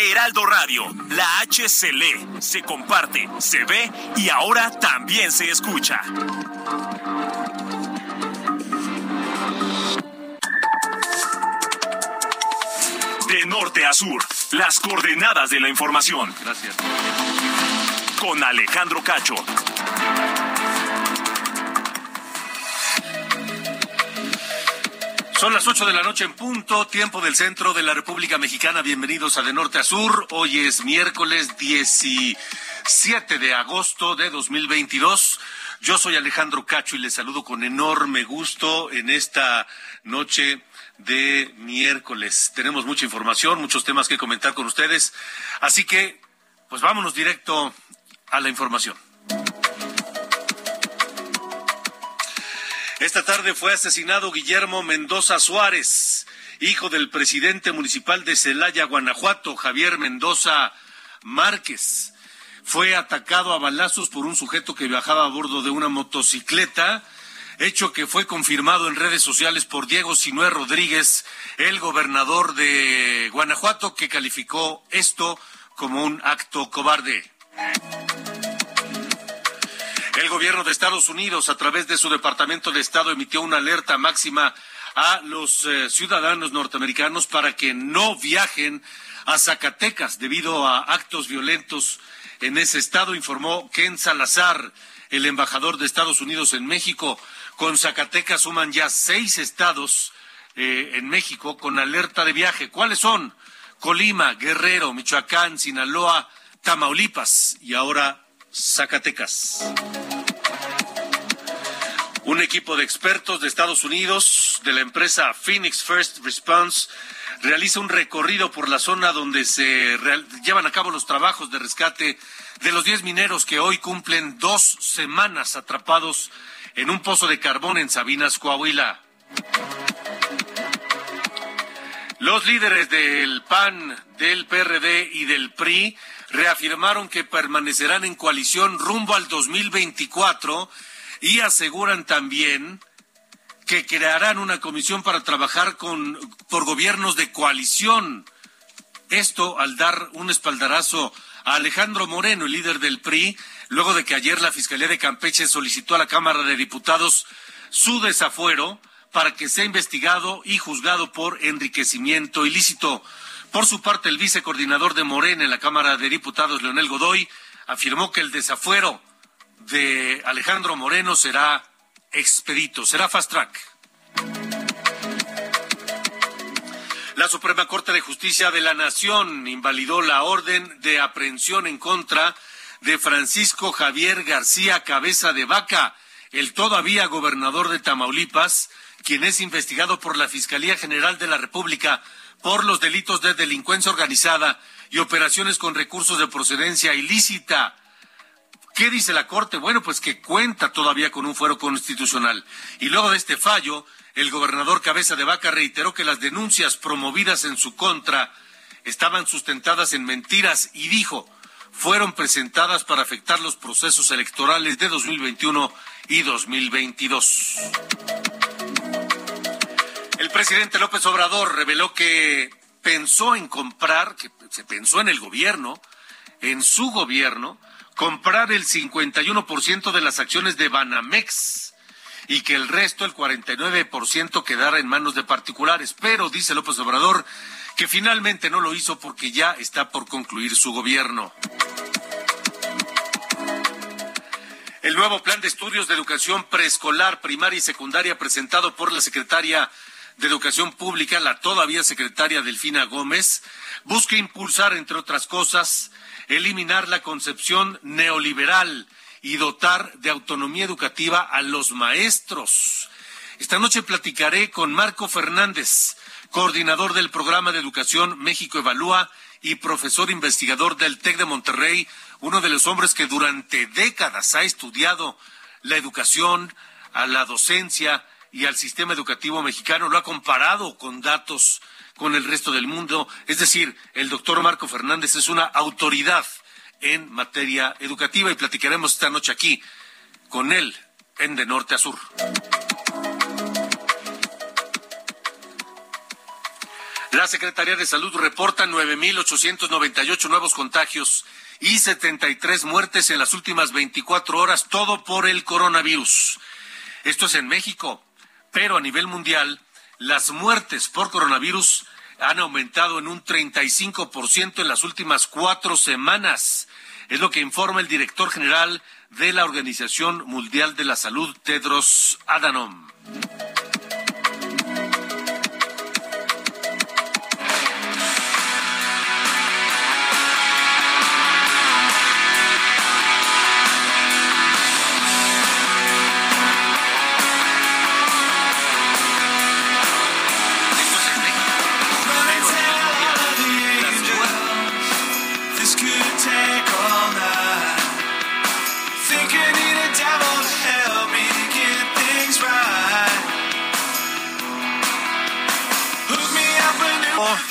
Heraldo Radio, la H se lee, se comparte, se ve y ahora también se escucha. De norte a sur, las coordenadas de la información. Gracias. Con Alejandro Cacho. Son las 8 de la noche en punto, tiempo del centro de la República Mexicana. Bienvenidos a De Norte a Sur. Hoy es miércoles 17 de agosto de 2022. Yo soy Alejandro Cacho y les saludo con enorme gusto en esta noche de miércoles. Tenemos mucha información, muchos temas que comentar con ustedes. Así que, pues vámonos directo a la información. Esta tarde fue asesinado Guillermo Mendoza Suárez, hijo del presidente municipal de Celaya, Guanajuato, Javier Mendoza Márquez. Fue atacado a balazos por un sujeto que viajaba a bordo de una motocicleta, hecho que fue confirmado en redes sociales por Diego Sinué Rodríguez, el gobernador de Guanajuato, que calificó esto como un acto cobarde. El gobierno de Estados Unidos, a través de su Departamento de Estado, emitió una alerta máxima a los eh, ciudadanos norteamericanos para que no viajen a Zacatecas debido a actos violentos en ese estado, informó Ken Salazar, el embajador de Estados Unidos en México. Con Zacatecas suman ya seis estados eh, en México con alerta de viaje. ¿Cuáles son? Colima, Guerrero, Michoacán, Sinaloa, Tamaulipas y ahora Zacatecas. Un equipo de expertos de Estados Unidos, de la empresa Phoenix First Response, realiza un recorrido por la zona donde se llevan a cabo los trabajos de rescate de los 10 mineros que hoy cumplen dos semanas atrapados en un pozo de carbón en Sabinas, Coahuila. Los líderes del PAN, del PRD y del PRI reafirmaron que permanecerán en coalición rumbo al 2024 y aseguran también que crearán una comisión para trabajar con, por gobiernos de coalición. Esto al dar un espaldarazo a Alejandro Moreno, el líder del PRI, luego de que ayer la Fiscalía de Campeche solicitó a la Cámara de Diputados su desafuero para que sea investigado y juzgado por enriquecimiento ilícito. Por su parte, el vicecoordinador de Morena en la Cámara de Diputados, Leonel Godoy, afirmó que el desafuero de Alejandro Moreno será expedito, será fast track. La Suprema Corte de Justicia de la Nación invalidó la orden de aprehensión en contra de Francisco Javier García Cabeza de Vaca, el todavía gobernador de Tamaulipas, quien es investigado por la Fiscalía General de la República por los delitos de delincuencia organizada y operaciones con recursos de procedencia ilícita. ¿Qué dice la Corte? Bueno, pues que cuenta todavía con un fuero constitucional. Y luego de este fallo, el gobernador Cabeza de Vaca reiteró que las denuncias promovidas en su contra estaban sustentadas en mentiras y dijo, fueron presentadas para afectar los procesos electorales de 2021 y 2022. El presidente López Obrador reveló que pensó en comprar, que se pensó en el gobierno, en su gobierno, comprar el 51% de las acciones de Banamex y que el resto, el 49%, quedara en manos de particulares. Pero dice López Obrador que finalmente no lo hizo porque ya está por concluir su gobierno. El nuevo plan de estudios de educación preescolar, primaria y secundaria presentado por la secretaria de Educación Pública, la todavía secretaria Delfina Gómez, busca impulsar, entre otras cosas, eliminar la concepción neoliberal y dotar de autonomía educativa a los maestros. Esta noche platicaré con Marco Fernández, coordinador del programa de educación México Evalúa y profesor investigador del TEC de Monterrey, uno de los hombres que durante décadas ha estudiado la educación, a la docencia y al sistema educativo mexicano, lo ha comparado con datos con el resto del mundo. Es decir, el doctor Marco Fernández es una autoridad en materia educativa y platicaremos esta noche aquí con él en De Norte a Sur. La Secretaría de Salud reporta 9.898 nuevos contagios y 73 muertes en las últimas 24 horas, todo por el coronavirus. Esto es en México, pero a nivel mundial, las muertes por coronavirus han aumentado en un 35% en las últimas cuatro semanas. Es lo que informa el director general de la Organización Mundial de la Salud, Tedros Adhanom.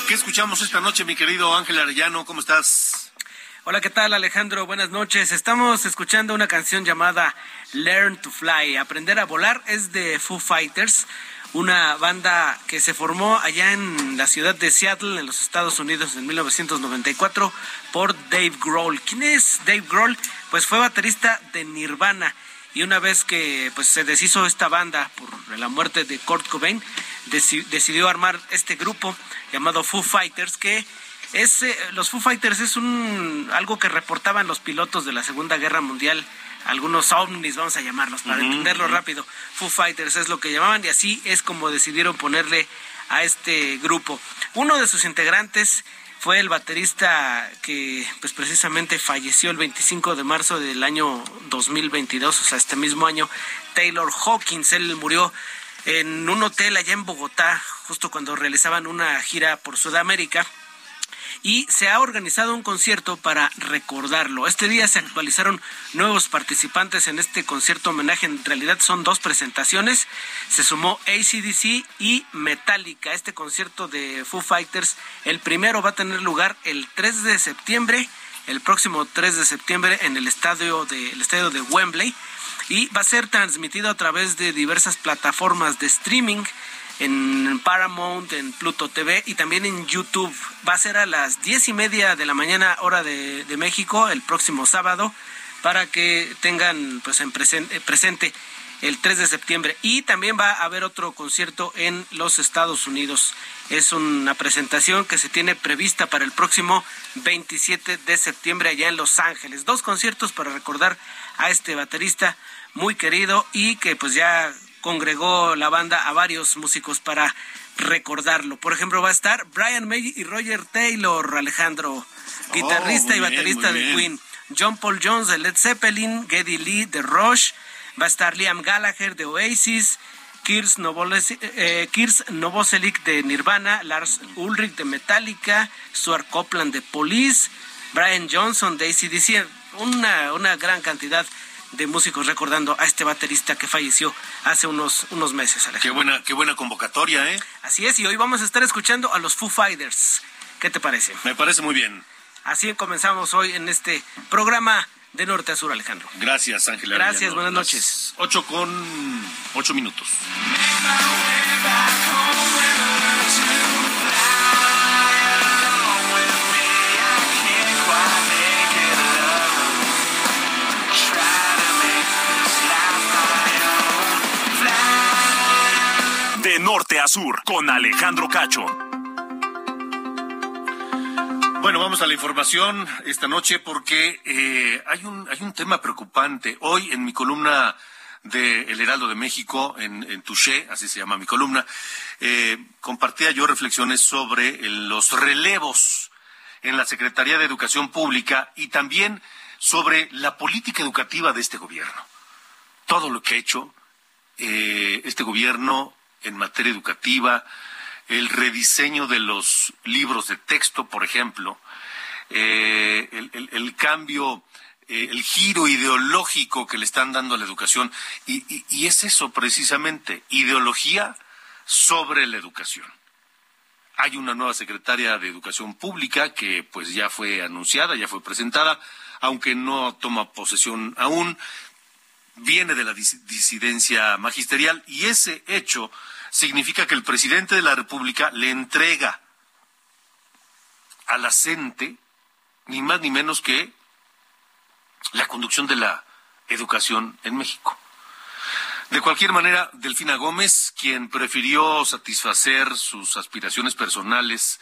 ¿Qué escuchamos esta noche, mi querido Ángel Arellano? ¿Cómo estás? Hola, ¿qué tal Alejandro? Buenas noches. Estamos escuchando una canción llamada Learn to Fly. Aprender a volar es de Foo Fighters, una banda que se formó allá en la ciudad de Seattle, en los Estados Unidos, en 1994, por Dave Grohl. ¿Quién es Dave Grohl? Pues fue baterista de Nirvana y una vez que pues se deshizo esta banda por la muerte de Kurt Cobain, decidió armar este grupo llamado Foo Fighters que es eh, los Foo Fighters es un algo que reportaban los pilotos de la Segunda Guerra Mundial algunos ovnis, vamos a llamarlos, para entenderlo rápido. Foo Fighters es lo que llamaban y así es como decidieron ponerle a este grupo. Uno de sus integrantes fue el baterista que pues precisamente falleció el 25 de marzo del año 2022, o sea, este mismo año, Taylor Hawkins. Él murió en un hotel allá en Bogotá, justo cuando realizaban una gira por Sudamérica y se ha organizado un concierto para recordarlo. Este día se actualizaron nuevos participantes en este concierto homenaje. En realidad son dos presentaciones. Se sumó ACDC y Metallica. Este concierto de Foo Fighters, el primero va a tener lugar el 3 de septiembre, el próximo 3 de septiembre en el estadio de, estadio de Wembley y va a ser transmitido a través de diversas plataformas de streaming en Paramount, en Pluto TV y también en YouTube. Va a ser a las diez y media de la mañana hora de, México el próximo sábado para que tengan pues en presente, presente el 3 de septiembre. Y también va a haber otro concierto en los Estados Unidos. Es una presentación que se tiene prevista para el próximo 27 de septiembre allá en Los Ángeles. Dos conciertos para recordar a este baterista muy querido y que pues ya congregó la banda a varios músicos para recordarlo. Por ejemplo, va a estar Brian May y Roger Taylor, Alejandro, guitarrista y baterista de Queen. John Paul Jones de Led Zeppelin, Geddy Lee de Rush, va a estar Liam Gallagher de Oasis, Kirs eh, Novoselic de Nirvana, Lars Ulrich de Metallica, Stuart Copeland de Police, Brian Johnson de ACDC, una, una gran cantidad de músicos recordando a este baterista que falleció hace unos, unos meses. Qué buena, qué buena convocatoria, ¿eh? Así es, y hoy vamos a estar escuchando a los Foo Fighters. ¿Qué te parece? Me parece muy bien. Así comenzamos hoy en este programa de Norte a Sur, Alejandro. Gracias, Ángela. Gracias, buenas noches. Ocho con ocho minutos. Norte con Alejandro Cacho. Bueno, vamos a la información esta noche porque eh, hay, un, hay un tema preocupante. Hoy en mi columna de El Heraldo de México, en, en Touché, así se llama mi columna, eh, compartía yo reflexiones sobre los relevos en la Secretaría de Educación Pública y también sobre la política educativa de este gobierno. Todo lo que ha hecho eh, este gobierno en materia educativa, el rediseño de los libros de texto, por ejemplo, eh, el, cambio, eh, el giro ideológico que le están dando a la educación. y es eso precisamente, ideología sobre la educación. Hay una nueva secretaria de Educación Pública que pues ya fue anunciada, ya fue presentada, aunque no toma posesión aún viene de la disidencia magisterial y ese hecho significa que el presidente de la República le entrega a la CENTE ni más ni menos que la conducción de la educación en México. De cualquier manera, Delfina Gómez, quien prefirió satisfacer sus aspiraciones personales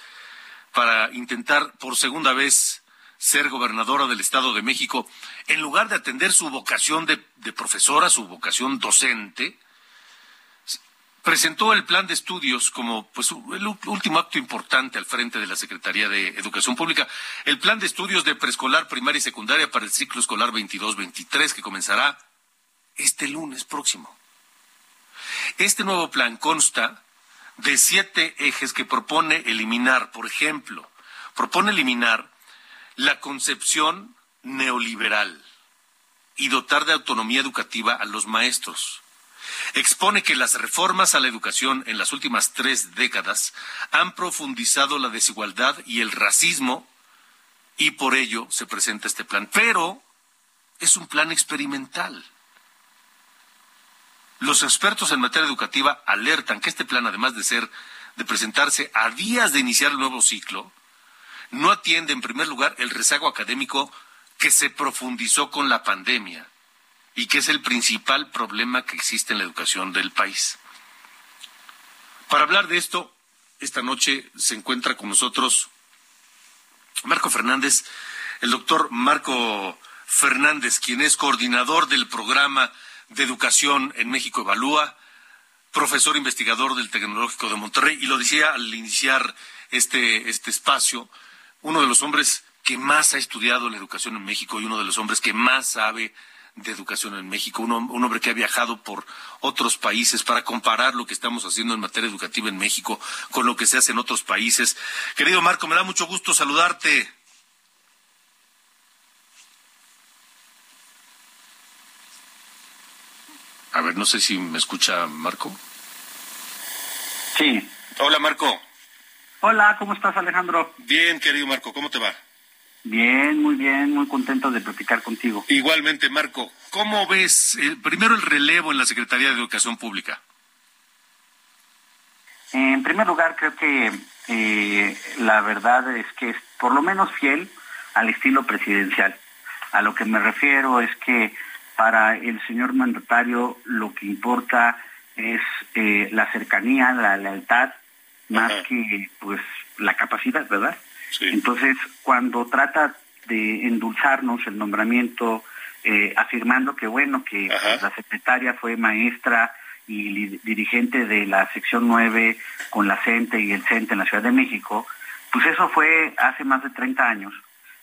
para intentar por segunda vez ser gobernadora del Estado de México, en lugar de atender su vocación de, profesora, su vocación docente, presentó el plan de estudios como pues el último acto importante al frente de la Secretaría de Educación Pública, el plan de estudios de preescolar, primaria y secundaria para el ciclo escolar 22-23 que comenzará este lunes próximo. Este nuevo plan consta de siete ejes que propone eliminar, por ejemplo, propone eliminar la concepción neoliberal y dotar de autonomía educativa a los maestros. Expone que las reformas a la educación en las últimas tres décadas han profundizado la desigualdad y el racismo y por ello se presenta este plan. Pero es un plan experimental. Los expertos en materia educativa alertan que este plan, además de ser de presentarse a días de iniciar el nuevo ciclo, no atiende, en primer lugar, el rezago académico que se profundizó con la pandemia y que es el principal problema que existe en la educación del país. Para hablar de esto, esta noche se encuentra con nosotros Marco Fernández, el doctor Marco Fernández, quien es coordinador del programa de educación en México Evalúa, profesor investigador del Tecnológico de Monterrey, y lo decía al iniciar este, este espacio, uno de los hombres que más ha estudiado la educación en México y uno de los hombres que más sabe de educación en México, un, hombre que ha viajado por otros países para comparar lo que estamos haciendo en materia educativa en México con lo que se hace en otros países. Querido Marco, me da mucho gusto saludarte. A ver, no sé si me escucha Marco. Sí. Hola, Marco. Hola, ¿cómo estás, Alejandro? Bien, querido Marco, ¿cómo te va? Bien, muy bien, muy contento de platicar contigo. Igualmente, Marco, ¿cómo ves primero el relevo en la Secretaría de Educación Pública? En primer lugar, creo que eh, la verdad es que es por lo menos fiel al estilo presidencial. A lo que me refiero es que para el señor mandatario lo que importa es eh, la cercanía, la lealtad más que pues la capacidad, ¿verdad? Entonces, cuando trata de endulzarnos el nombramiento, eh, afirmando que bueno, que la secretaria fue maestra y dirigente de la sección 9 con la CENTE y el CENTE en la Ciudad de México, pues eso fue hace más de 30 años.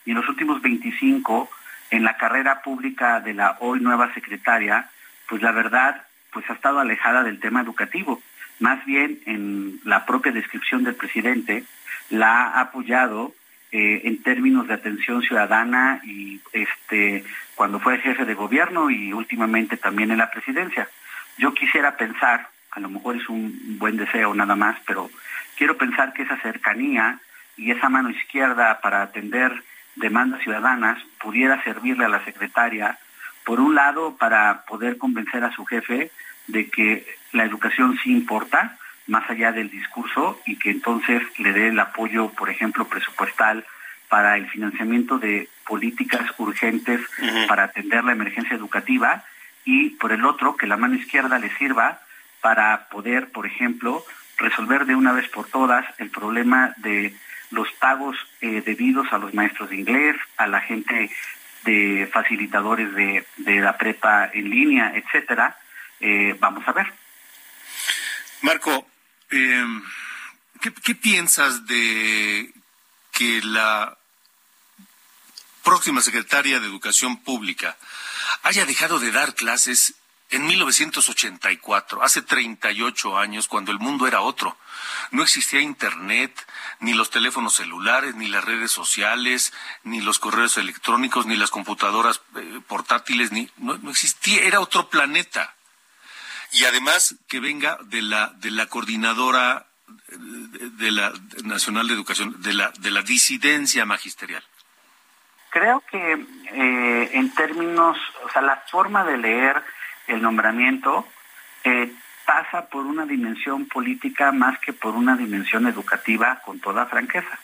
Y en los últimos 25, en la carrera pública de la hoy nueva secretaria, pues la verdad, pues ha estado alejada del tema educativo más bien en la propia descripción del presidente, la ha apoyado eh, en términos de atención ciudadana y este cuando fue jefe de gobierno y últimamente también en la presidencia. Yo quisiera pensar, a lo mejor es un buen deseo nada más, pero quiero pensar que esa cercanía y esa mano izquierda para atender demandas ciudadanas pudiera servirle a la secretaria, por un lado, para poder convencer a su jefe de que la educación sí importa, más allá del discurso, y que entonces le dé el apoyo, por ejemplo, presupuestal para el financiamiento de políticas urgentes para atender la emergencia educativa, y por el otro, que la mano izquierda le sirva para poder, por ejemplo, resolver de una vez por todas el problema de los pagos eh, debidos a los maestros de inglés, a la gente de facilitadores de, de la prepa en línea, etcétera, eh, vamos a ver. Marco, eh, ¿qué, piensas de que la próxima secretaria de Educación Pública haya dejado de dar clases en 1984, hace 38 años, cuando el mundo era otro. No existía Internet, ni los teléfonos celulares, ni las redes sociales, ni los correos electrónicos, ni las computadoras eh, portátiles, ni no, existía, era otro planeta. Y además que venga de la de la coordinadora de, la Nacional de Educación, de la de la disidencia magisterial. Creo que eh, en términos, o sea, la forma de leer el nombramiento eh, pasa por una dimensión política más que por una dimensión educativa, con toda franqueza,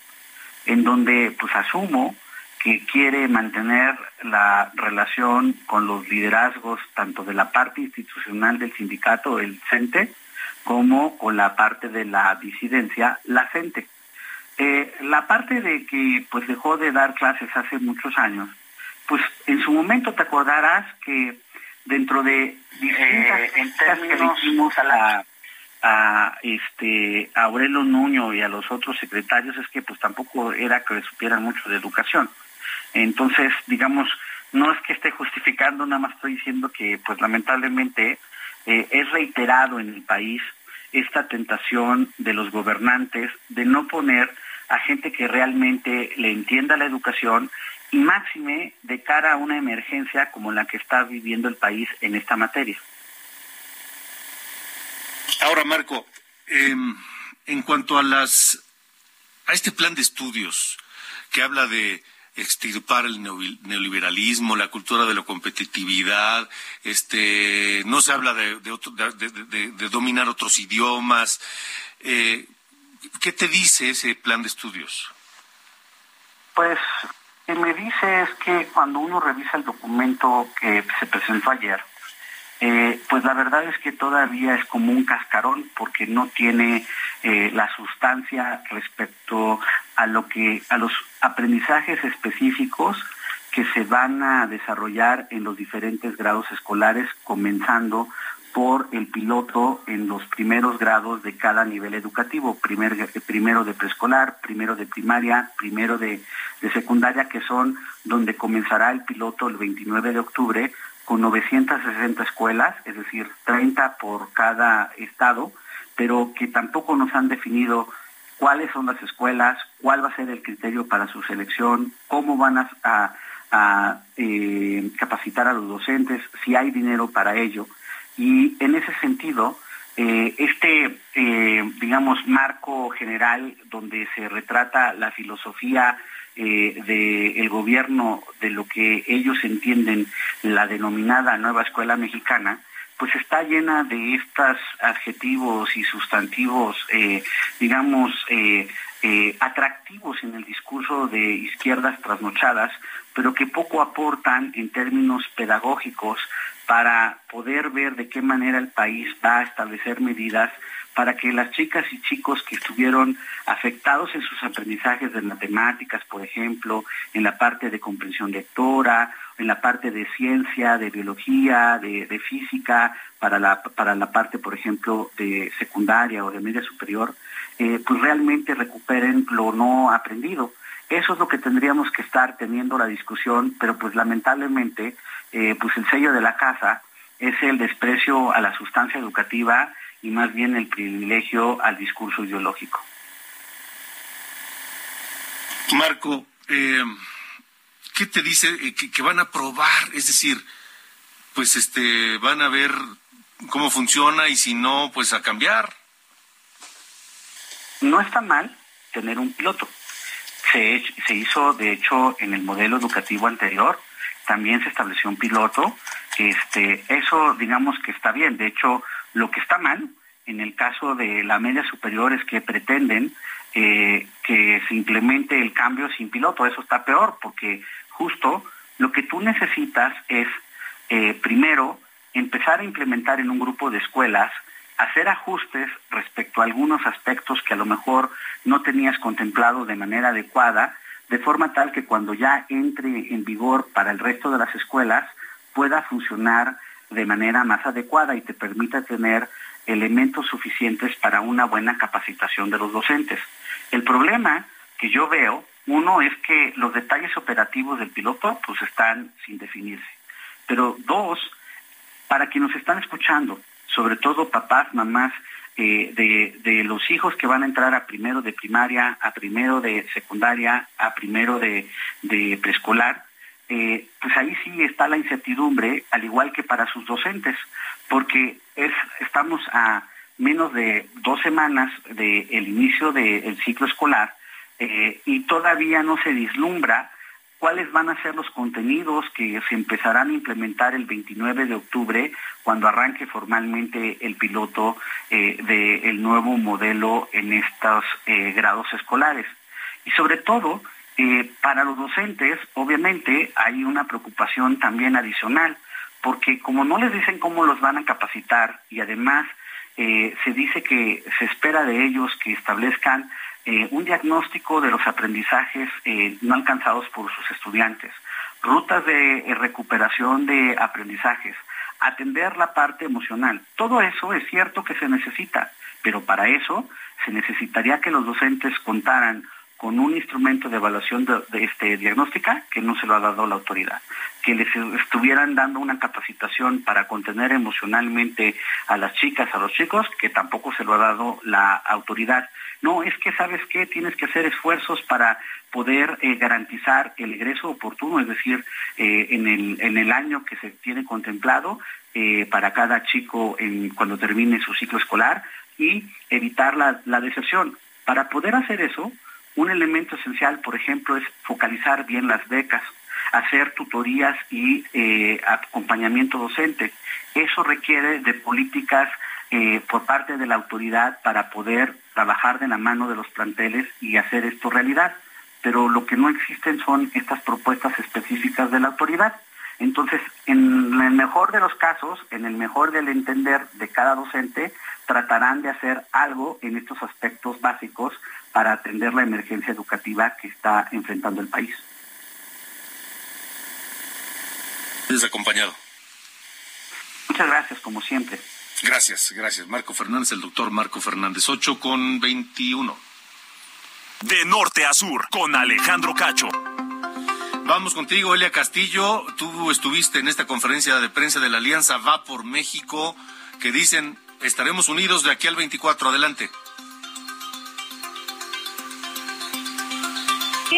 en donde pues asumo que quiere mantener la relación con los liderazgos tanto de la parte institucional del sindicato, el CENTE, como con la parte de la disidencia, la CENTE. Eh, la parte de que pues dejó de dar clases hace muchos años, pues en su momento te acordarás que dentro de distintas eh, en términos que dijimos a a este a Aurelio Nuño y a los otros secretarios es que pues tampoco era que supieran mucho de educación. Entonces, digamos, no es que esté justificando, nada más estoy diciendo que pues lamentablemente eh, es reiterado en el país esta tentación de los gobernantes de no poner a gente que realmente le entienda la educación y máxime de cara a una emergencia como la que está viviendo el país en esta materia. Ahora, Marco, em, en cuanto a las a este plan de estudios que habla de extirpar el neoliberalismo, la cultura de la competitividad, este, no se habla de, de, dominar otros idiomas. Eh, ¿Qué te dice ese plan de estudios? Pues que me dice es que cuando uno revisa el documento que se presentó ayer, eh, pues la verdad es que todavía es como un cascarón porque no tiene eh, la sustancia respecto a lo que a los aprendizajes específicos que se van a desarrollar en los diferentes grados escolares, comenzando por el piloto en los primeros grados de cada nivel educativo, primero de preescolar, primero de primaria, primero de, secundaria, que son donde comenzará el piloto el 29 de octubre con 960 escuelas, es decir, 30 por cada estado, pero que tampoco nos han definido cuáles son las escuelas, cuál va a ser el criterio para su selección, cómo van a, eh, capacitar a los docentes, si hay dinero para ello. Y en ese sentido, eh, este, eh, digamos, marco general donde se retrata la filosofía eh, del gobierno de lo que ellos entienden la denominada nueva escuela mexicana, pues está llena de estos adjetivos y sustantivos, digamos, atractivos en el discurso de izquierdas trasnochadas, pero que poco aportan en términos pedagógicos para poder ver de qué manera el país va a establecer medidas para que las chicas y chicos que estuvieron afectados en sus aprendizajes de matemáticas, por ejemplo, en la parte de comprensión lectora, en la parte de ciencia, de biología, de, física, para la, para la parte, por ejemplo, de secundaria o de media superior, eh, pues realmente recuperen lo no aprendido. Eso es lo que tendríamos que estar teniendo la discusión, pero pues lamentablemente eh, pues el sello de la casa es el desprecio a la sustancia educativa y más bien el privilegio al discurso ideológico. Marco, eh, ¿qué te dice eh, que, van a probar? Es decir, pues este, van a ver cómo funciona y si no, pues a cambiar. No está mal tener un piloto. Se, hizo, de hecho, en el modelo educativo anterior, también se estableció un piloto. Este, eso digamos que está bien. De hecho, lo que está mal en el caso de la media superior es que pretenden eh, que se implemente el cambio sin piloto. Eso está peor porque justo lo que tú necesitas es, eh, primero, empezar a implementar en un grupo de escuelas, hacer ajustes respecto a algunos aspectos que a lo mejor no tenías contemplado de manera adecuada de forma tal que cuando ya entre en vigor para el resto de las escuelas pueda funcionar de manera más adecuada y te permita tener elementos suficientes para una buena capacitación de los docentes. El problema que yo veo, uno es que los detalles operativos del piloto pues están sin definirse. Pero dos, para quienes nos están escuchando, sobre todo papás, mamás, eh, de, los hijos que van a entrar a primero de primaria, a primero de secundaria, a primero de, preescolar, eh, pues ahí sí está la incertidumbre, al igual que para sus docentes, porque es, estamos a menos de dos semanas del inicio del ciclo escolar eh, y todavía no se vislumbra cuáles van a ser los contenidos que se empezarán a implementar el 29 de octubre cuando arranque formalmente el piloto eh, del nuevo modelo en estos eh, grados escolares. Y sobre todo, eh, para los docentes, obviamente, hay una preocupación también adicional, porque como no les dicen cómo los van a capacitar y además se dice que se espera de ellos que establezcan eh, un diagnóstico de los aprendizajes eh, no alcanzados por sus estudiantes, rutas de eh, recuperación de aprendizajes, atender la parte emocional. Todo eso es cierto que se necesita, pero para eso se necesitaría que los docentes contaran con un instrumento de evaluación de, este, diagnóstica que no se lo ha dado la autoridad, que les estuvieran dando una capacitación para contener emocionalmente a las chicas, a los chicos, que tampoco se lo ha dado la autoridad. No, es que sabes qué, tienes que hacer esfuerzos para poder eh, garantizar el egreso oportuno, es decir, eh, en, el, en el año que se tiene contemplado eh, para cada chico en, cuando termine su ciclo escolar y evitar la, la deserción. Para poder hacer eso, un elemento esencial, por ejemplo, es focalizar bien las becas, hacer tutorías y eh, acompañamiento docente. Eso requiere de políticas eh, por parte de la autoridad para poder trabajar de la mano de los planteles y hacer esto realidad. Pero lo que no existen son estas propuestas específicas de la autoridad. Entonces, en el mejor de los casos, en el mejor del entender de cada docente, tratarán de hacer algo en estos aspectos básicos para atender la emergencia educativa que está enfrentando el país. acompañado. Muchas gracias, como siempre. Gracias, gracias. Marco Fernández, el doctor Marco Fernández, 8 con 21. De norte a sur, con Alejandro Cacho. Vamos contigo, Elia Castillo. Tú estuviste en esta conferencia de prensa de la Alianza Va por México, que dicen estaremos unidos de aquí al 24. Adelante.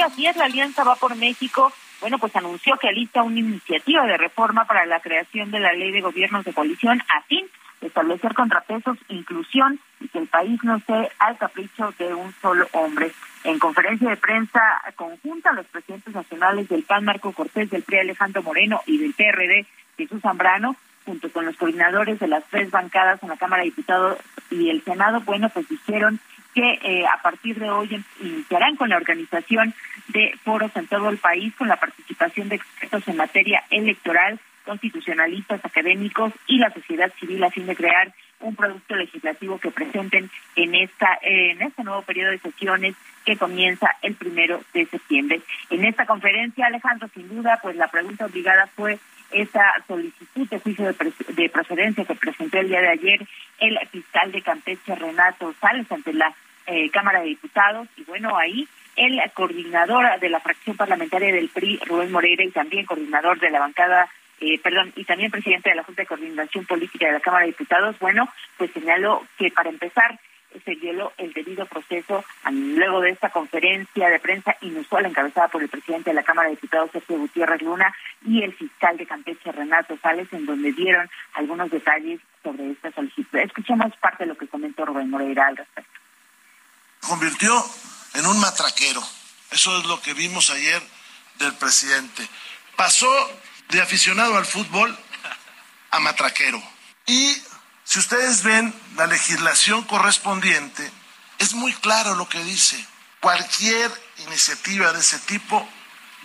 Así es, la Alianza va por México. Bueno, pues anunció que alista una iniciativa de reforma para la creación de la ley de gobiernos de coalición a fin de establecer contrapesos, inclusión y que el país no esté al capricho de un solo hombre. En conferencia de prensa conjunta, los presidentes nacionales del PAN, Marco Cortés, del PRI, Alejandro Moreno, y del PRD, Jesús Zambrano, junto con los coordinadores de las tres bancadas en la Cámara de Diputados y el Senado, bueno, pues dijeron que eh, a partir de hoy iniciarán con la organización de foros en todo el país con la participación de expertos en materia electoral, constitucionalistas, académicos y la sociedad civil a fin de crear un producto legislativo que presenten en esta en este nuevo periodo de sesiones que comienza el primero de septiembre. En esta conferencia, Alejandro, sin duda, pues la pregunta obligada fue esa solicitud de juicio de, procedencia que presentó el día de ayer el fiscal de Campeche, Renato Sales, ante la eh, Cámara de Diputados. Y bueno, ahí el coordinador de la fracción parlamentaria del PRI, Rubén Moreira, y también coordinador de la bancada eh, perdón, y también presidente de la Junta de Coordinación Política de la Cámara de Diputados, bueno, pues señaló que para empezar se violó el debido proceso luego de esta conferencia de prensa inusual encabezada por el presidente de la Cámara de Diputados, Sergio Gutiérrez Luna, y el fiscal de Campeche, Renato Sales, en donde dieron algunos detalles sobre esta solicitud. Escuchemos parte de lo que comentó Rubén Moreira al respecto. Convirtió en un matraquero. Eso es lo que vimos ayer del presidente. Pasó de aficionado al fútbol a matraquero. Y si ustedes ven la legislación correspondiente, es muy claro lo que dice. Cualquier iniciativa de ese tipo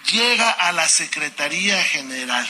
llega a la Secretaría General.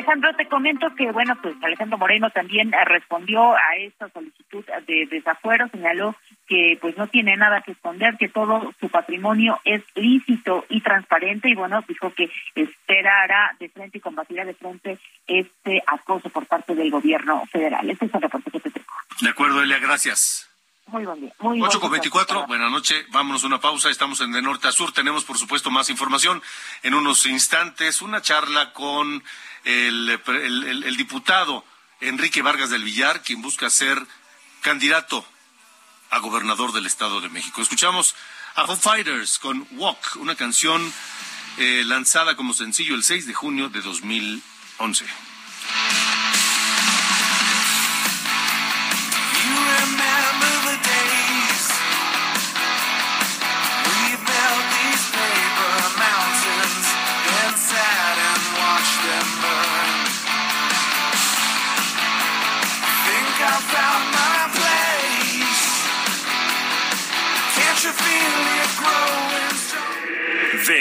Alejandro, te comento que, bueno, pues Alejandro Moreno también respondió a esta solicitud de desafuero, señaló que pues no tiene nada que esconder, que todo su patrimonio es lícito y transparente y bueno, dijo que esperará de frente y combatirá de frente este acoso por parte del gobierno federal. Este es el reporte que te tengo. De acuerdo, Elia, gracias. Muy buen día. Muy 8 con 24, buenas noches. Vámonos a una pausa. Estamos en De Norte a Sur. Tenemos, por supuesto, más información en unos instantes. Una charla con el, el, el diputado Enrique Vargas del Villar, quien busca ser candidato a gobernador del Estado de México. Escuchamos a Foo Fighters con Walk, una canción eh, lanzada como sencillo el 6 de junio de 2011.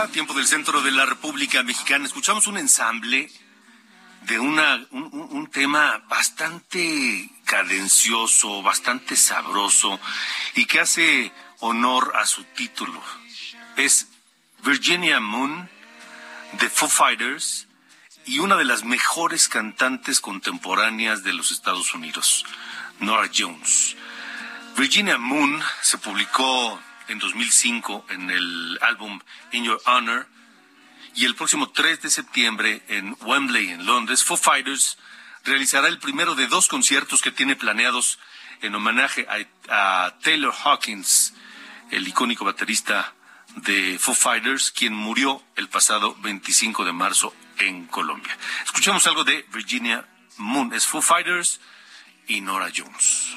Con 30, tiempo del centro de la República Mexicana. Escuchamos un ensamble de una, un, un- un tema bastante cadencioso, bastante sabroso y que hace honor a su título. Es Virginia Moon de Foo Fighters y una de las mejores cantantes contemporáneas de los Estados Unidos, Nora Jones. Virginia Moon se publicó en 2005 en el álbum In Your Honor y el próximo 3 de septiembre en Wembley, en Londres, Foo Fighters realizará el primero de dos conciertos que tiene planeados en homenaje a, a Taylor Hawkins, el icónico baterista de Foo Fighters, quien murió el pasado 25 de marzo en Colombia. Escuchemos algo de Virginia Moon, es Foo Fighters y Nora Jones.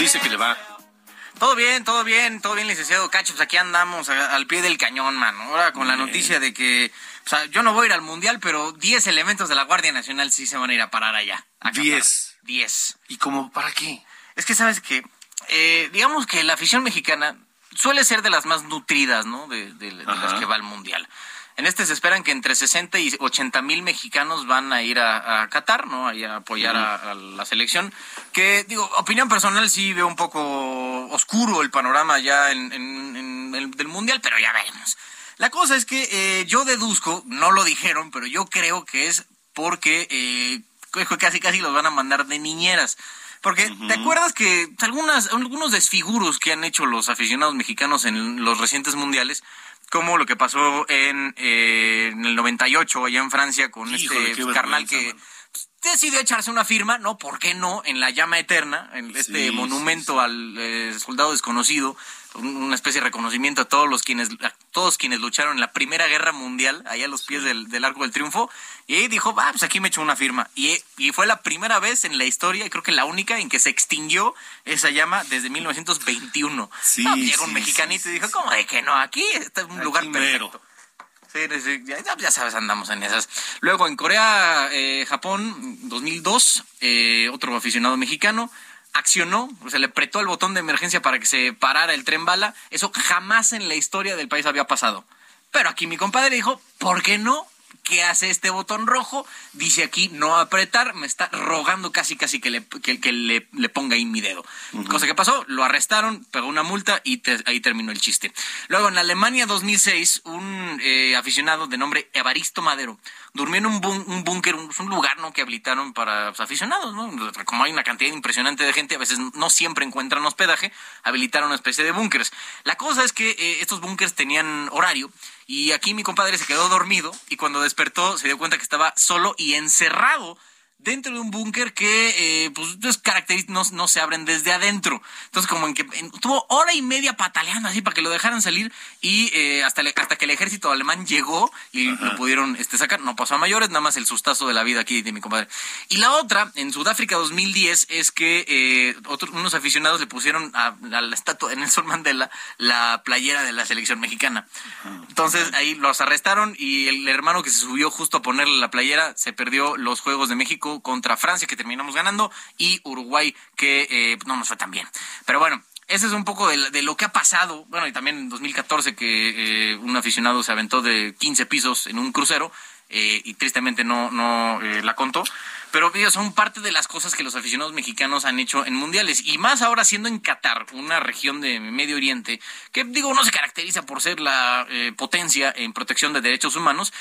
Dice que le va. Todo bien, todo bien, todo bien, licenciado Cacho. Pues aquí andamos a- al pie del cañón, mano. Ahora con la noticia de que, o sea, yo no voy a ir al mundial, pero 10 elementos de la Guardia Nacional sí se van a ir a parar allá. a Qatar. 10. 10. ¿Y cómo para qué? Es que sabes que, eh, digamos que la afición mexicana suele ser de las más nutridas, ¿no? De, de- de las que va al mundial. En este se esperan que entre 60 y 80 mil mexicanos van a ir a, a Qatar, ¿no? Ahí a apoyar a, a la selección. Que, digo, opinión personal sí veo un poco oscuro el panorama ya en, en- en el del mundial, pero ya veremos. La cosa es que eh, yo deduzco, no lo dijeron, pero yo creo que es porque eh, casi casi los van a mandar de niñeras. Porque te acuerdas que algunas, algunos desfiguros que han hecho los aficionados mexicanos en los recientes mundiales, como lo que pasó en, eh, en el 98 allá en Francia con Híjole, este carnal que decidió echarse una firma, ¿no? ¿Por qué no? En la llama eterna, en este Sí, monumento sí, sí. al eh, soldado desconocido, una especie de reconocimiento a todos los quienes, a todos quienes lucharon en la Primera Guerra Mundial, allá a los pies del, del Arco del Triunfo, y dijo, va, pues aquí me echo una firma. Y, y fue la primera vez en la historia, y creo que la única, en que se extinguió esa llama desde 1921. Sí, No, un sí, mexicanito sí, y dijo, ¿cómo de que no? Aquí está un Aquí lugar perfecto. Sí, sí, sí, ya, ya sabes, andamos en esas. Luego en Corea, eh, Japón, 2002, eh, otro aficionado mexicano accionó, o sea, le apretó el botón de emergencia para que se parara el tren bala. Eso jamás en la historia del país había pasado. Pero aquí mi compadre dijo, ¿por qué no? ¿Qué hace este botón rojo? Dice aquí no apretar, me está rogando casi casi que le, que, que le, le ponga ahí mi dedo. Cosa que pasó, lo arrestaron, pegó una multa y te- ahí terminó el chiste. Luego en Alemania 2006, un eh, aficionado de nombre Evaristo Madero durmió en un búnker, un, un lugar ¿no? que habilitaron para pues, aficionados. ¿no? Como hay una cantidad impresionante de gente, a veces no siempre encuentran hospedaje, habilitaron una especie de búnkers. La cosa es que eh, estos búnkers tenían horario y aquí mi compadre se quedó dormido y cuando despertó se dio cuenta que estaba solo y encerrado dentro de un búnker que eh, pues es característico, no, no se abren desde adentro. Entonces como en que en- tuvo hora y media pataleando así para que lo dejaran salir y eh, hasta, le- hasta que el ejército alemán llegó y lo pudieron este, sacar. No pasó a mayores, nada más el sustazo de la vida aquí de mi compadre. Y la otra, en Sudáfrica 2010, es que eh, otros, unos aficionados le pusieron a, a la estatua de Nelson Mandela la playera de la selección mexicana. Entonces ahí los arrestaron y el hermano que se subió justo a ponerle la playera se perdió los Juegos de México contra Francia que terminamos ganando y Uruguay que eh, no nos fue tan bien. Pero bueno. Ese es un poco de, lo que ha pasado. Bueno, y también en 2014 que eh, un aficionado se aventó de 15 pisos en un crucero eh, y tristemente no, no la contó. Pero son parte de las cosas que los aficionados mexicanos han hecho en mundiales. Y más ahora siendo en Qatar, una región de Medio Oriente, que digo, no se caracteriza por ser la potencia en protección de derechos humanos.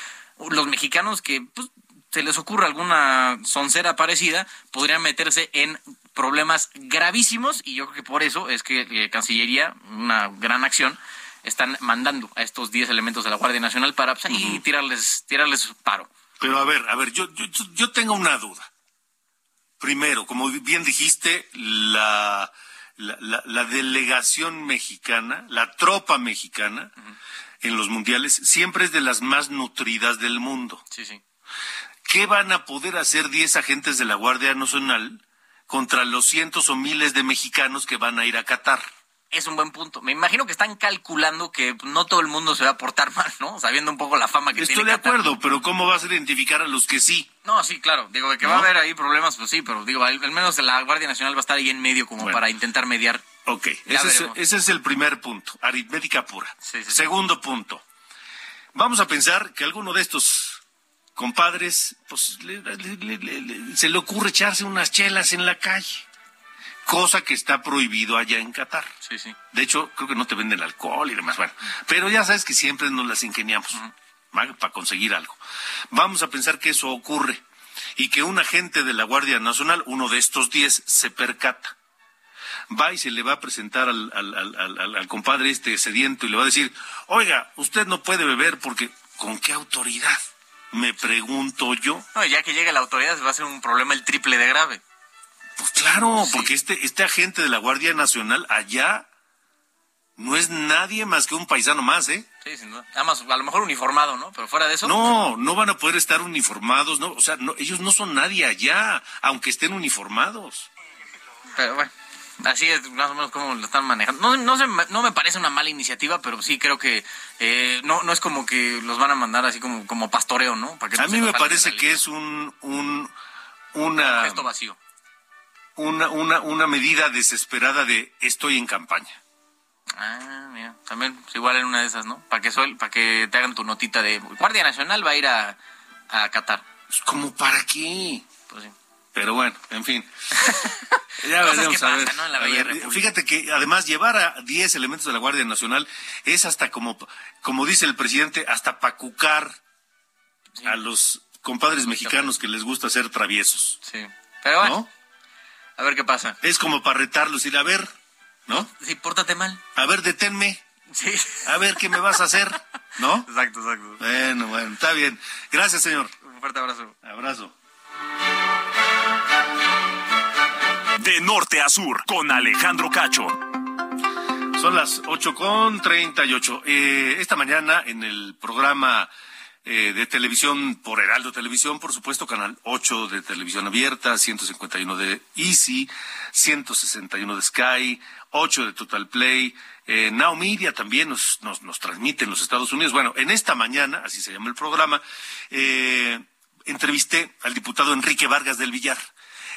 Los mexicanos que pues, se les ocurra alguna soncera parecida, podrían meterse en problemas gravísimos y yo creo que por eso es que eh, Cancillería, una gran acción, están mandando a estos 10 elementos de la Guardia Nacional para pues, ahí tirarles, tirarles paro. Pero a ver, a ver, yo, yo, yo tengo una duda. Primero, como bien dijiste, la, la, la- la delegación mexicana, la tropa mexicana en los mundiales, siempre es de las más nutridas del mundo. Sí, sí. ¿Qué van a poder hacer 10 agentes de la Guardia Nacional contra los cientos o miles de mexicanos que van a ir a Qatar? Es un buen punto. Me imagino que están calculando que no todo el mundo se va a portar mal, ¿no? Sabiendo un poco la fama que Estoy tiene de Qatar. acuerdo, pero ¿cómo vas a identificar a los que sí? No, sí, claro. Digo, de que va a haber ahí problemas, pues sí, pero digo, al, al menos la Guardia Nacional va a estar ahí en medio como Bueno. para intentar mediar. Ok, ese es, veremos. ese es el primer punto, aritmética pura. Sí, sí, sí. Segundo punto, vamos a pensar que alguno de estos compadres, pues le- se le ocurre echarse unas chelas en la calle, cosa que está prohibido allá en Qatar. Sí, sí. De hecho, creo que no te venden alcohol y demás. Bueno, pero ya sabes que siempre nos las ingeniamos para conseguir algo. Vamos a pensar que eso ocurre y que un agente de la Guardia Nacional, uno de estos diez, se percata. Va y se le va a presentar al, al- al- al compadre este sediento y le va a decir, oiga, usted no puede beber porque, ¿con qué autoridad? Me pregunto yo. No, ya que llegue la autoridad va a ser un problema el triple de grave. Pues claro, porque este, este agente de la Guardia Nacional allá no es nadie más que un paisano más, ¿eh? Sí, sin duda. Además, a lo mejor uniformado, ¿no? Pero fuera de eso. No, no van a poder estar uniformados, no, o sea, no, ellos no son nadie allá, aunque estén uniformados. Pero bueno, así es más o menos como lo están manejando. No, no, se me- no me parece una mala iniciativa, pero sí creo que eh, no, no es como que los van a mandar así como, como pastoreo, ¿no? Para que no A mí me parece que es un, un, un una, gesto vacío. una, una, una medida desesperada de estoy en campaña. Ah, mira, también pues, igual en una de esas, ¿no? Para que suel, para que te hagan tu notita de Guardia Nacional va a ir a, a Qatar. Pues, ¿Cómo para qué? Pues sí. Pero bueno, en fin. Ya Cosas veremos, que a pasan, ver. ¿no? En la A Bella ver, República. Fíjate que además llevar a 10 elementos de la Guardia Nacional es hasta como, como dice el presidente, hasta pacucar a los compadres mexicanos que les gusta ser traviesos. Sí. Pero bueno, ¿No? A ver qué pasa. Es como para retarlos y a ver, ¿no? Sí, pórtate mal. A ver, deténme. Sí. A ver qué me vas a hacer, ¿no? Exacto, exacto. Bueno, bueno, está bien. Gracias, señor. Un fuerte abrazo. Abrazo. De norte a sur, con Alejandro Cacho. Son las 8 con 38. Eh, esta mañana en el programa eh, de televisión por Heraldo Televisión, por supuesto, canal 8 de televisión abierta, 151 de Easy, 161 de Sky, 8 de Total Play, eh, Now Media también nos, nos, nos transmite en los Estados Unidos. Bueno, en esta mañana, así se llama el programa, eh, entrevisté al diputado Enrique Vargas del Villar.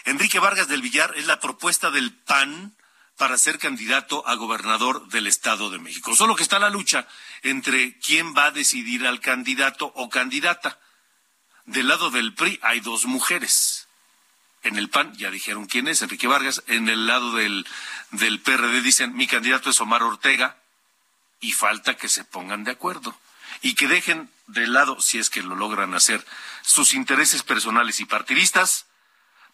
Enrique Vargas del Villar es la propuesta del PAN para ser candidato a gobernador del Estado de México. Solo que está la lucha entre quién va a decidir al candidato o candidata. Del lado del PRI hay dos mujeres. En el PAN ya dijeron quién es, Enrique Vargas. En el lado del, del PRD dicen mi candidato es Omar Ortega y falta que se pongan de acuerdo y que dejen de lado, si es que lo logran hacer, sus intereses personales y partidistas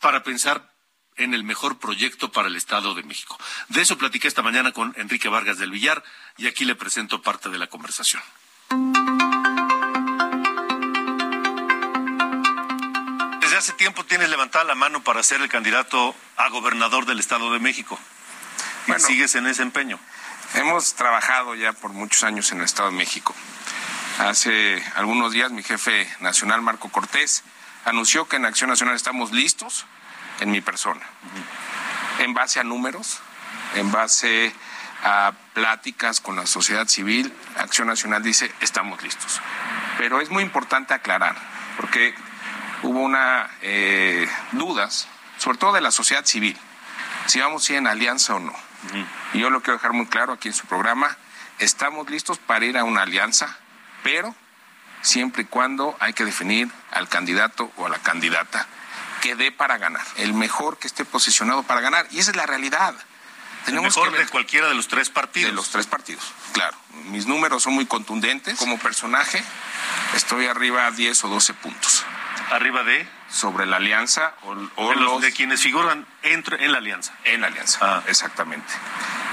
para pensar en el mejor proyecto para el Estado de México. De eso platiqué esta mañana con Enrique Vargas del Villar y aquí le presento parte de la conversación. Desde hace tiempo tienes levantada la mano para ser el candidato a gobernador del Estado de México. Y Bueno. sigues en ese empeño. Hemos trabajado ya por muchos años en el Estado de México. Hace algunos días mi jefe nacional, Marco Cortés, anunció que en Acción Nacional estamos listos en mi persona. En base a números, en base a pláticas con la sociedad civil, Acción Nacional dice estamos listos. Pero es muy importante aclarar, porque hubo una eh, dudas, sobre todo de la sociedad civil, si vamos a ir en alianza o no. Y yo lo quiero dejar muy claro aquí en su programa, estamos listos para ir a una alianza, pero siempre y cuando hay que definir al candidato o a la candidata que dé para ganar, el mejor que esté posicionado para ganar. Y esa es la realidad. El mejor de cualquiera de los tres partidos. De los tres partidos, claro. Mis números son muy contundentes. Como personaje, estoy arriba a 10 o 12 puntos. ¿Arriba de? Sobre la alianza o, o de, los, los de quienes figuran entre, en la alianza. en la alianza, Ah. exactamente.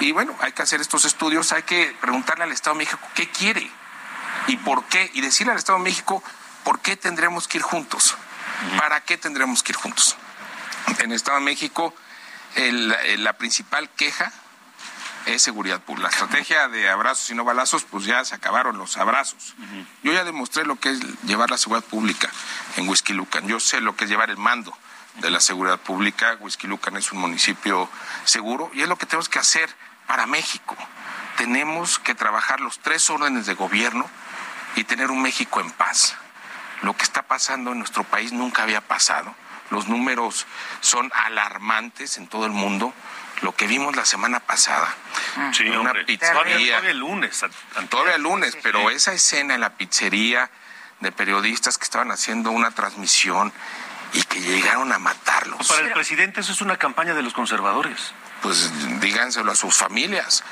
Y bueno, hay que hacer estos estudios, hay que preguntarle al Estado de México qué quiere y por qué, y decirle al Estado de México por qué tendremos que ir juntos, para qué tendremos que ir juntos. En el Estado de México, el- el- la principal queja es seguridad pública. La estrategia de abrazos y no balazos, pues ya se acabaron los abrazos. Yo ya demostré lo que es llevar la seguridad pública en Whisky Lucan. Yo sé lo que es llevar el mando de la seguridad pública. Whisky Lucan es un municipio seguro y es lo que tenemos que hacer para México. Tenemos que trabajar los tres órdenes de gobierno y tener un México en paz. Lo que está pasando en nuestro país nunca había pasado. Los números son alarmantes en todo el mundo. Lo que vimos la semana pasada. Sí, en una hombre. pizzería. Todavía, todavía el lunes. Todavía el lunes, pero esa escena en la pizzería de periodistas que estaban haciendo una transmisión y que llegaron a matarlos. Para el presidente eso es una campaña de los conservadores. Pues díganselo a sus familias.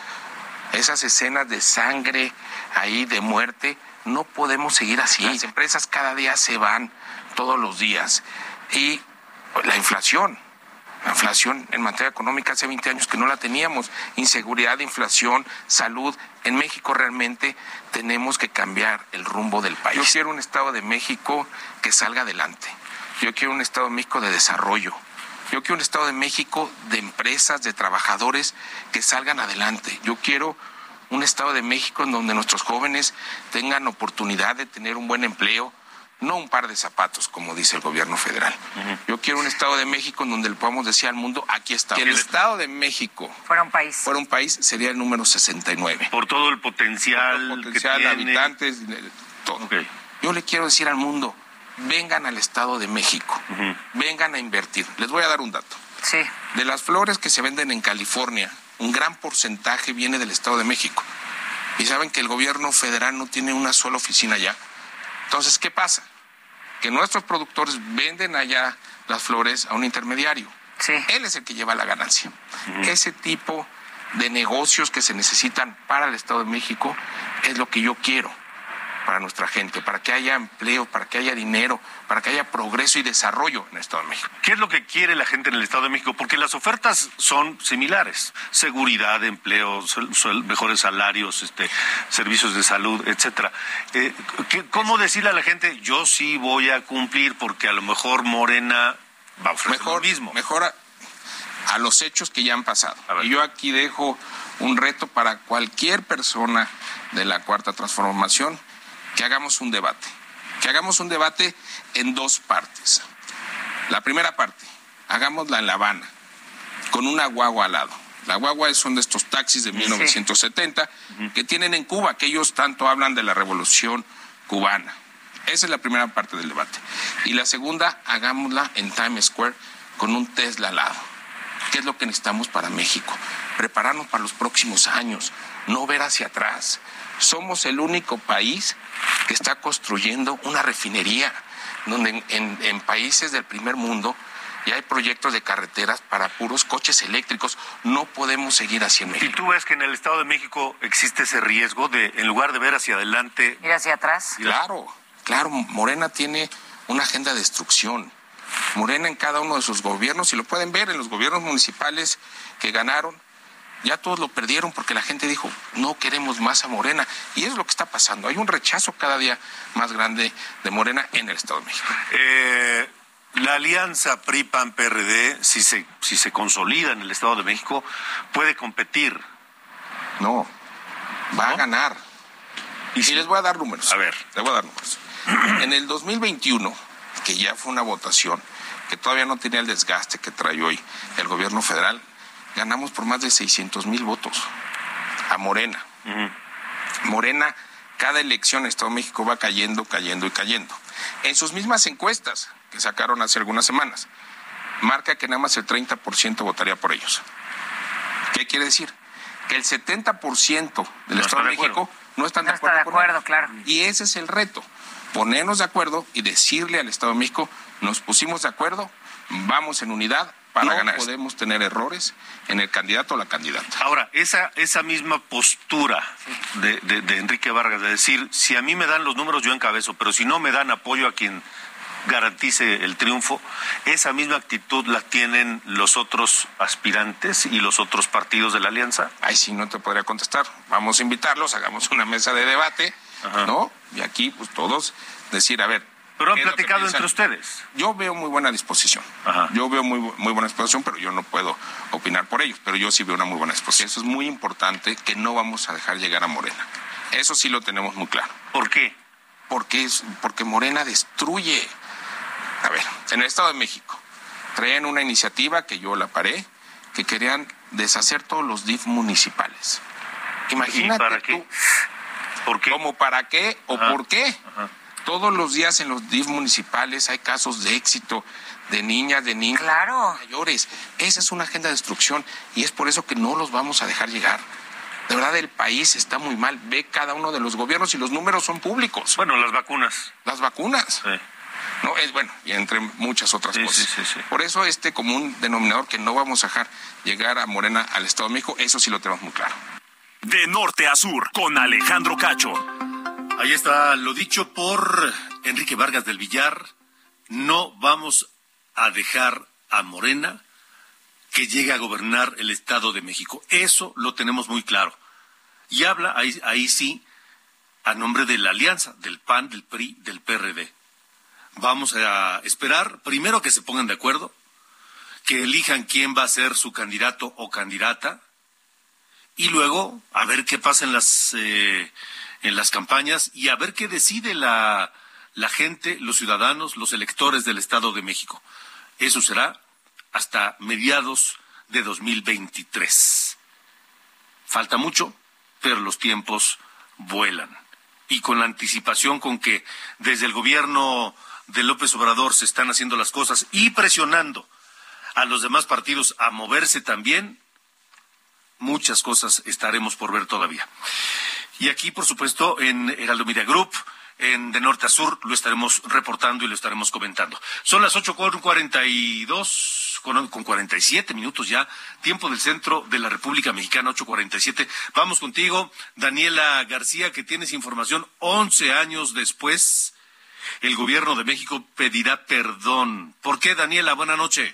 Esas escenas de sangre ahí, de muerte, no podemos seguir así. Las empresas cada día se van, todos los días. Y la inflación, la inflación en materia económica hace 20 años que no la teníamos. Inseguridad, inflación, salud. En México realmente tenemos que cambiar el rumbo del país. Yo quiero un Estado de México que salga adelante. Yo quiero un Estado de México de desarrollo. Yo quiero un Estado de México de empresas, de trabajadores que salgan adelante. Yo quiero un Estado de México en donde nuestros jóvenes tengan oportunidad de tener un buen empleo, no un par de zapatos, como dice el gobierno federal. Yo quiero un Estado de México en donde le podamos decir al mundo, aquí está. Si el Estado de México Fuera un país. fuera un país, sería el número 69. Por todo el potencial, Potencial, que tiene. habitantes, todo. Ok. Yo le quiero decir al mundo, vengan al Estado de México, vengan a invertir. Les voy a dar un dato. Sí. De las flores que se venden en California, un gran porcentaje viene del Estado de México. Y saben que el gobierno federal no tiene una sola oficina allá. Entonces, ¿qué pasa? Que nuestros productores venden allá las flores a un intermediario. Sí. Él es el que lleva la ganancia. Ese tipo de negocios que se necesitan para el Estado de México es lo que yo quiero. Para nuestra gente, para que haya empleo, para que haya dinero, para que haya progreso y desarrollo en el Estado de México. ¿Qué es lo que quiere la gente en el Estado de México? Porque las ofertas son similares: seguridad, empleo, mejores salarios, este, servicios de salud, etcétera. Eh, ¿qué- ¿Cómo decirle a la gente yo sí voy a cumplir porque a lo mejor Morena va a ofrecer mejor, lo mismo? mejor a, a los hechos que ya han pasado. Y yo aquí dejo un reto para cualquier persona de la cuarta transformación que hagamos un debate. Que hagamos un debate en dos partes. La primera parte, hagámosla en La Habana, con una guagua al lado. La guagua son de estos taxis de 1970 que tienen en Cuba, que ellos tanto hablan de la revolución cubana. Esa es la primera parte del debate. Y la segunda, hagámosla en Times Square con un Tesla al lado. ¿Qué es lo que necesitamos para México? Prepararnos para los próximos años, no ver hacia atrás. Somos el único país que está construyendo una refinería, donde en, en- en países del primer mundo ya hay proyectos de carreteras para puros coches eléctricos. No podemos seguir así en ¿Y México. tú ves que en el Estado de México existe ese riesgo de, en lugar de ver hacia adelante, Ir hacia atrás. Claro, claro, Morena tiene una agenda de destrucción. Morena en cada uno de sus gobiernos, y lo pueden ver en los gobiernos municipales que ganaron, ya todos lo perdieron porque la gente dijo, no queremos más a Morena. Y es lo que está pasando. Hay un rechazo cada día más grande de Morena en el Estado de México. Eh, la alianza PRI-PAN-PRD, si se, si se consolida en el Estado de México, puede competir. No, va a ganar. Y si les voy a dar números. A ver. Les voy a dar números. en el 2021, que ya fue una votación, que todavía no tenía el desgaste que trae hoy el gobierno federal, ganamos por más de 600 mil votos a Morena. Morena, cada elección en el Estado de México va cayendo, cayendo y cayendo. En sus mismas encuestas que sacaron hace algunas semanas, marca que nada más el 30% votaría por ellos. ¿Qué quiere decir? Que el 70% del No Estado está de de México no están No de está acuerdo. de con acuerdo, claro. Y ese es el reto, ponernos de acuerdo y decirle al Estado de México, nos pusimos de acuerdo, vamos en unidad para No ganar. Podemos tener errores en el candidato o la candidata. Ahora, esa, esa misma postura de, de- de Enrique Vargas, de decir, si a mí me dan los números, yo encabezo, pero si no me dan apoyo a quien garantice el triunfo, esa misma actitud la tienen los otros aspirantes y los otros partidos de la alianza. Ahí sí no te podría contestar. Vamos a invitarlos, hagamos una mesa de debate, ¿no? Y aquí, pues todos decir, a ver. Pero han ¿qué es lo que platicado entre ustedes. Yo veo muy buena disposición. Yo veo muy, muy buena disposición, pero yo no puedo opinar por ellos. Pero yo sí veo una muy buena disposición. Eso es muy importante que no vamos a dejar llegar a Morena. Eso sí lo tenemos muy claro. ¿Por qué? Porque, es, porque Morena destruye. A ver, en el Estado de México traían una iniciativa que yo la paré, que querían deshacer todos los DIF municipales. Imagínate para tú, qué? ¿Por qué? ¿Cómo para qué o Ajá. por qué? Todos los días en los DIF municipales hay casos de éxito de niñas, de niños mayores. Esa es una agenda de destrucción y es por eso que no los vamos a dejar llegar. De verdad, el país está muy mal. Ve cada uno de los gobiernos y los números son públicos. Bueno, las vacunas. Las vacunas. No, es bueno, y entre muchas otras cosas. Por eso este común denominador que no vamos a dejar llegar a Morena al Estado de México, eso sí lo tenemos muy claro. De norte a sur, con Alejandro Cacho. Ahí está lo dicho por Enrique Vargas del Villar. No vamos a dejar a Morena que llegue a gobernar el Estado de México. Eso lo tenemos muy claro. Y habla ahí, ahí sí a nombre de la alianza, del PAN, del PRI, del PRD. Vamos a esperar primero que se pongan de acuerdo, que elijan quién va a ser su candidato o candidata, y luego a ver qué pasa en las eh, en las campañas y a ver qué decide la, la gente, los ciudadanos, los electores del Estado de México. Eso será hasta mediados de 2023. Falta mucho, pero los tiempos vuelan. Y con la anticipación con que desde el gobierno de López Obrador se están haciendo las cosas y presionando a los demás partidos a moverse también, muchas cosas estaremos por ver todavía. Y aquí, por supuesto, en Heraldo Media Group, en de norte a sur, lo estaremos reportando y lo estaremos comentando. Son las ocho con cuarenta y dos, con, con 47 minutos ya, tiempo del centro de la República Mexicana, 8.47. Vamos contigo, Daniela García, que tienes información 11 años después. El gobierno de México pedirá perdón. ¿Por qué, Daniela? Buenas noches.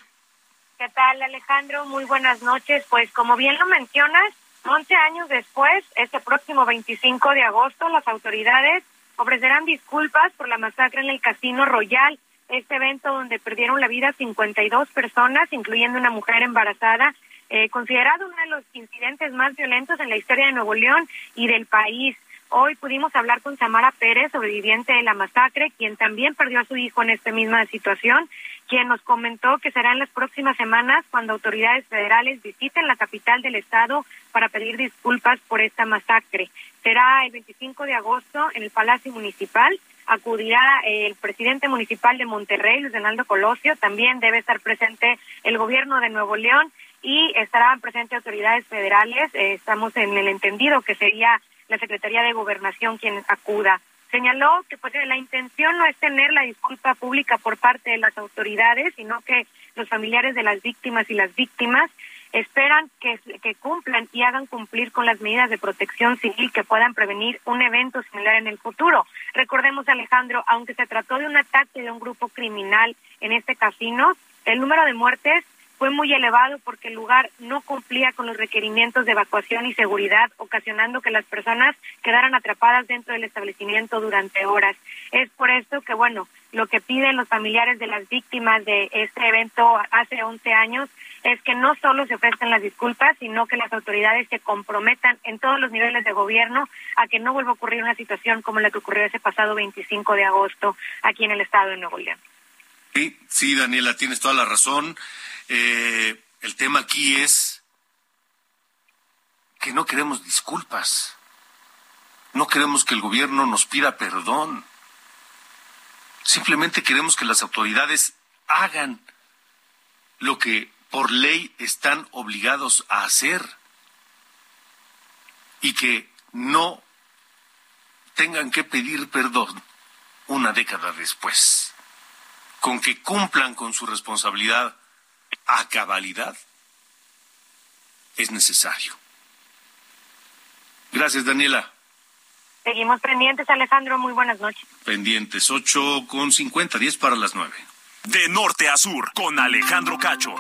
¿Qué tal, Alejandro? Muy buenas noches. Pues como bien lo mencionas, 11 años después, este próximo 25 de agosto, las autoridades ofrecerán disculpas por la masacre en el Casino Royal, este evento donde perdieron la vida 52 personas, incluyendo una mujer embarazada, eh, considerado uno de los incidentes más violentos en la historia de Nuevo León y del país. Hoy pudimos hablar con Samara Pérez, sobreviviente de la masacre, quien también perdió a su hijo en esta misma situación, quien nos comentó que será en las próximas semanas cuando autoridades federales visiten la capital del estado para pedir disculpas por esta masacre. Será el 25 de agosto en el Palacio Municipal. Acudirá el presidente municipal de Monterrey, Luis Donaldo Colosio. También debe estar presente el gobierno de Nuevo León y estarán presentes autoridades federales. Eh, estamos en el entendido que sería la Secretaría de Gobernación quien acuda. Señaló que pues la intención no es tener la disculpa pública por parte de las autoridades, sino que los familiares de las víctimas y las víctimas esperan que, que cumplan y hagan cumplir con las medidas de protección civil que puedan prevenir un evento similar en el futuro. Recordemos, Alejandro, aunque se trató de un ataque de un grupo criminal en este casino, el número de muertes fue muy elevado porque el lugar no cumplía con los requerimientos de evacuación y seguridad, ocasionando que las personas quedaran atrapadas dentro del establecimiento durante horas. Es por esto que, bueno, lo que piden los familiares de las víctimas de este evento hace 11 años es que no solo se ofrezcan las disculpas, sino que las autoridades se comprometan en todos los niveles de gobierno a que no vuelva a ocurrir una situación como la que ocurrió ese pasado 25 de agosto aquí en el estado de Nuevo León. Sí, sí, Daniela, tienes toda la razón. Eh, el tema aquí es que no queremos disculpas. No queremos que el gobierno nos pida perdón. Simplemente queremos que las autoridades hagan lo que por ley están obligados a hacer y que no tengan que pedir perdón una década después. Con que cumplan con su responsabilidad a cabalidad es necesario. Gracias, Daniela. Seguimos pendientes, Alejandro. Muy buenas noches. Pendientes, 8 con 50, 10 para las 9. De norte a sur, con Alejandro Cacho.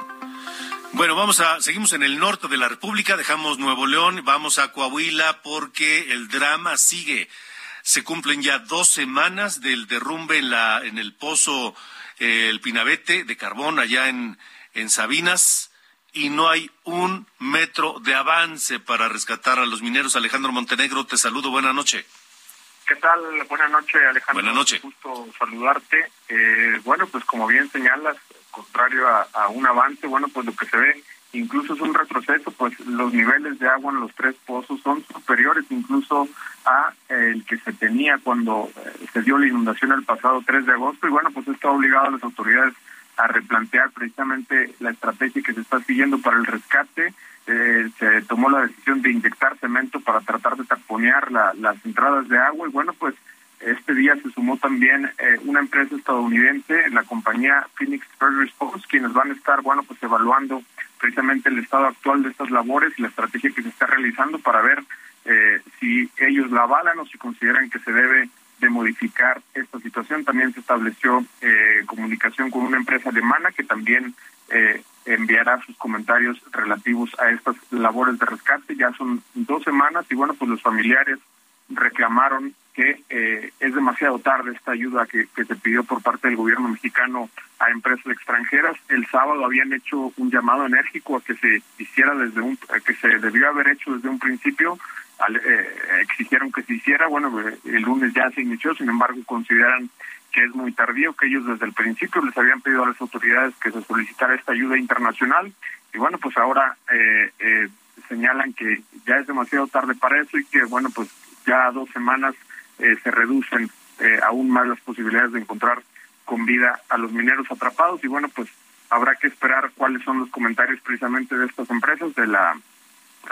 Bueno, vamos a, seguimos en el norte de la República, dejamos Nuevo León, vamos a Coahuila porque el drama sigue. Se cumplen ya dos semanas del derrumbe en la, en el pozo, eh, el Pinabete de carbón allá en, en Sabinas y no hay un metro de avance para rescatar a los mineros. Alejandro Montenegro, te saludo, buena noche. ¿Qué tal? Buenas noches, Alejandro. Buenas noches. gusto saludarte. Eh, bueno, pues como bien señalas, contrario a, a, un avance, bueno, pues lo que se ve incluso es un retroceso, pues los niveles de agua en los tres pozos son superiores incluso a eh, el que se tenía cuando eh, se dio la inundación el pasado 3 de agosto y bueno, pues esto ha obligado a las autoridades a replantear precisamente la estrategia que se está siguiendo para el rescate. Eh, se tomó la decisión de inyectar cemento para tratar de taponear la, las entradas de agua y bueno, pues este día se sumó también eh, una empresa estadounidense, la compañía Phoenix First Response, quienes van a estar, bueno, pues evaluando precisamente el estado actual de estas labores y la estrategia que se está realizando para ver eh, si ellos la avalan o si consideran que se debe de modificar esta situación. También se estableció eh, comunicación con una empresa alemana que también eh, enviará sus comentarios relativos a estas labores de rescate. Ya son dos semanas y bueno, pues los familiares reclamaron que eh, es demasiado tarde esta ayuda que, que se pidió por parte del gobierno mexicano a empresas extranjeras. El sábado habían hecho un llamado enérgico a que se hiciera desde un, que se debió haber hecho desde un principio exigieron que se hiciera, bueno, eh, el lunes ya se inició, sin embargo consideran que es muy tardío, que ellos desde el principio les habían pedido a las autoridades que se solicitara esta ayuda internacional. Y bueno, pues ahora eh, eh, señalan que ya es demasiado tarde para eso y que bueno, pues ya dos semanas eh, se reducen eh, aún más las posibilidades de encontrar con vida a los mineros atrapados. Y bueno, pues habrá que esperar cuáles son los comentarios precisamente de estas empresas, de la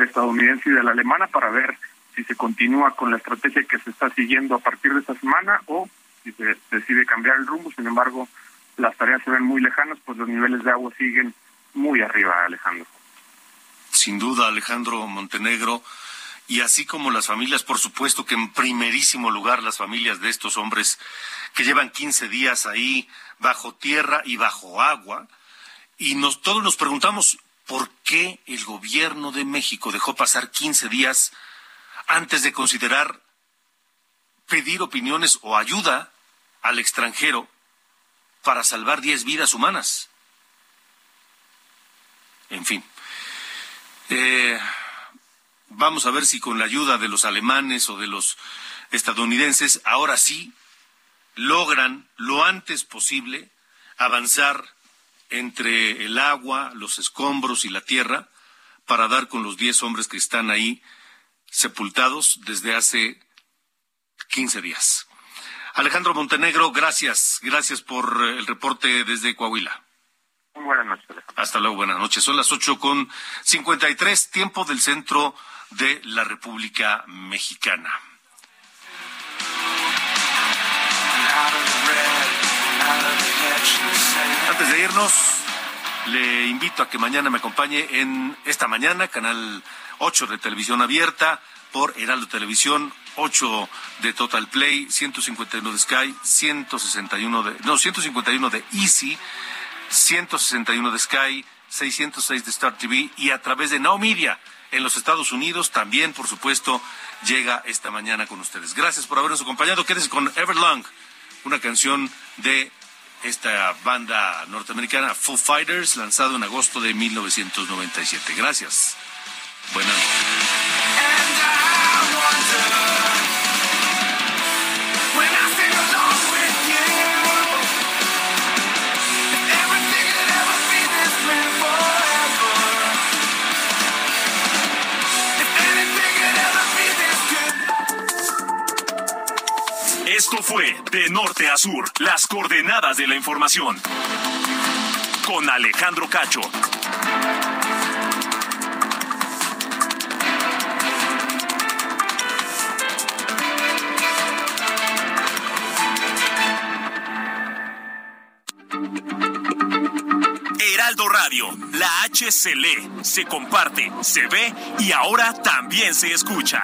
estadounidense y de la alemana para ver si se continúa con la estrategia que se está siguiendo a partir de esta semana o si se decide cambiar el rumbo. Sin embargo, las tareas se ven muy lejanas, pues los niveles de agua siguen muy arriba, Alejandro. Sin duda, Alejandro Montenegro. Y así como las familias, por supuesto que en primerísimo lugar las familias de estos hombres que llevan 15 días ahí bajo tierra y bajo agua. Y nos, todos nos preguntamos, ¿por qué el gobierno de México dejó pasar 15 días antes de considerar pedir opiniones o ayuda al extranjero para salvar 10 vidas humanas? En fin. Eh, vamos a ver si con la ayuda de los alemanes o de los estadounidenses, ahora sí logran lo antes posible avanzar entre el agua, los escombros y la tierra para dar con los 10 hombres que están ahí sepultados desde hace 15 días. Alejandro Montenegro, gracias. Gracias por el reporte desde Coahuila. Muy buenas noches. Hasta luego, buenas noches. Son las ocho con 53, tiempo del centro de la República Mexicana. Antes de irnos, le invito a que mañana me acompañe en esta mañana, canal 8 de televisión abierta, por Heraldo Televisión, 8 de Total Play, 151 de Sky, 161 de, no, 151 de Easy, 161 de Sky, 606 de Star TV y a través de Now Media en los Estados Unidos también, por supuesto, llega esta mañana con ustedes. Gracias por habernos acompañado. Quédese con Everlong, una canción de esta banda norteamericana Foo Fighters, lanzado en agosto de 1997. Gracias. Buenas Esto fue De Norte a Sur, las coordenadas de la información. Con Alejandro Cacho. Heraldo Radio, la H se lee, se comparte, se ve y ahora también se escucha.